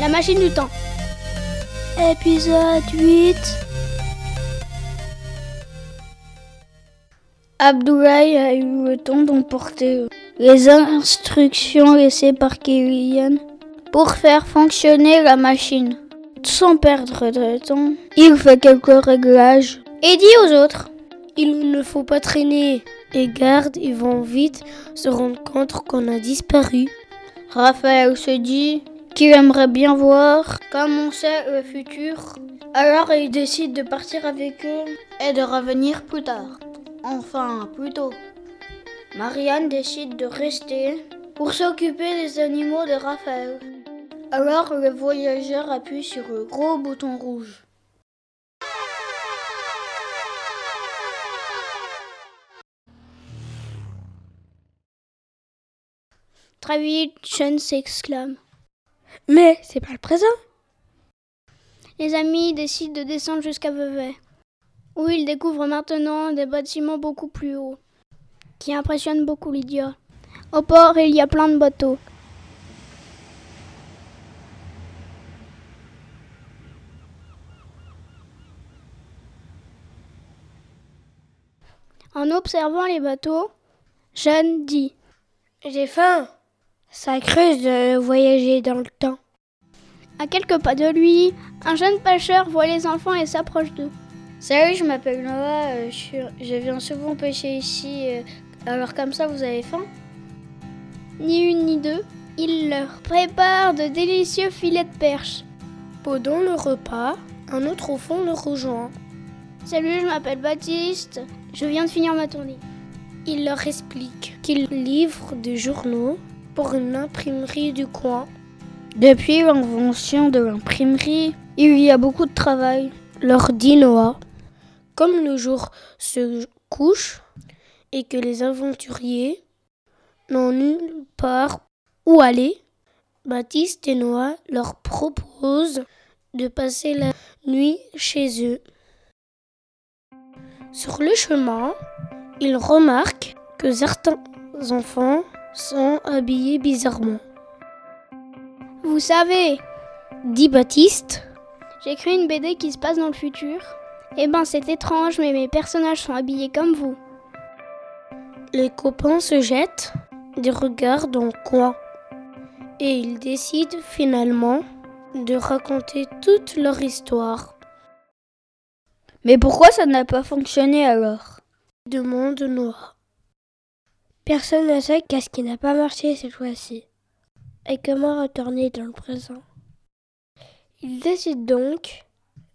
La machine du temps. Épisode 8 Abdoulaye a eu le temps d'emporter les instructions laissées par Kylian pour faire fonctionner la machine. Sans perdre de temps, il fait quelques réglages et dit aux autres Il ne faut pas traîner. Les gardes, ils vont vite se rendre compte qu'on a disparu. Raphaël se dit qu'il aimerait bien voir comment c'est le futur. Alors il décide de partir avec eux et de revenir plus tard. Enfin, plus tôt. Marianne décide de rester pour s'occuper des animaux de Raphaël. Alors le voyageur appuie sur le gros bouton rouge. Très vite, Sean s'exclame. Mais c'est pas le présent. Les amis décident de descendre jusqu'à Vevey, où ils découvrent maintenant des bâtiments beaucoup plus hauts, qui impressionnent beaucoup Lydia. Au port, il y a plein de bateaux. En observant les bateaux, Jeanne dit J'ai faim. Ça creuse de voyager dans le temps. À quelques pas de lui, un jeune pêcheur voit les enfants et s'approche d'eux. Salut, je m'appelle Noah, euh, je, je, viens souvent pêcher ici. Euh, alors comme ça, vous avez faim? Ni une ni deux, il leur prépare de délicieux filets de perche. Pendant le repas, un autre au fond le rejoint. Salut, je m'appelle Baptiste, je viens de finir ma tournée. Il leur explique qu'il livre des journaux pour une imprimerie du coin. Depuis l'invention de l'imprimerie, il y a beaucoup de travail, leur dit Noah. Comme le jour se couche et que les aventuriers n'ont nulle part où aller, Baptiste et Noah leur proposent de passer la nuit chez eux. Sur le chemin, ils remarquent que certains enfants sont habillés bizarrement. Vous savez, dit Baptiste, j'écris une BD qui se passe dans le futur. Eh ben c'est étrange, mais mes personnages sont habillés comme vous. Les copains se jettent des regards dans le coin et ils décident finalement de raconter toute leur histoire. Mais pourquoi ça n'a pas fonctionné alors? Demande Noah. Personne ne sait qu'est-ce qui n'a pas marché cette fois-ci. Et comment retourner dans le présent. Il décide donc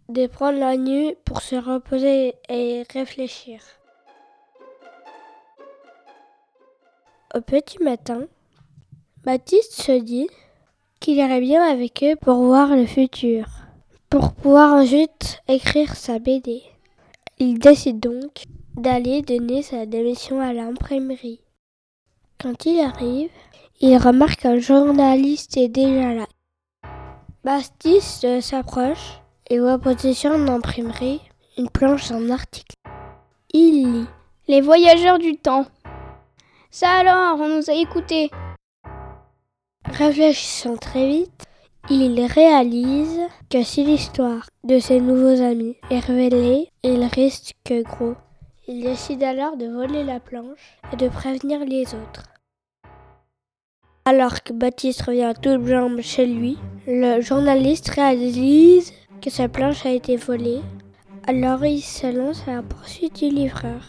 de prendre la nuit pour se reposer et réfléchir. Au petit matin, Baptiste se dit qu'il irait bien avec eux pour voir le futur, pour pouvoir ensuite écrire sa BD. Il décide donc d'aller donner sa démission à l'imprimerie. Quand il arrive, il remarque qu'un journaliste est déjà là. Baptiste s'approche et voit position d'imprimerie une planche en article. Il lit Les voyageurs du temps. Ça alors, on nous a écoutés. Réfléchissant très vite, il réalise que si l'histoire de ses nouveaux amis est révélée, il risque que gros. Il décide alors de voler la planche et de prévenir les autres. Alors que Baptiste revient toutes jambes chez lui, le journaliste réalise que sa planche a été volée. Alors il se lance à la poursuite du livreur.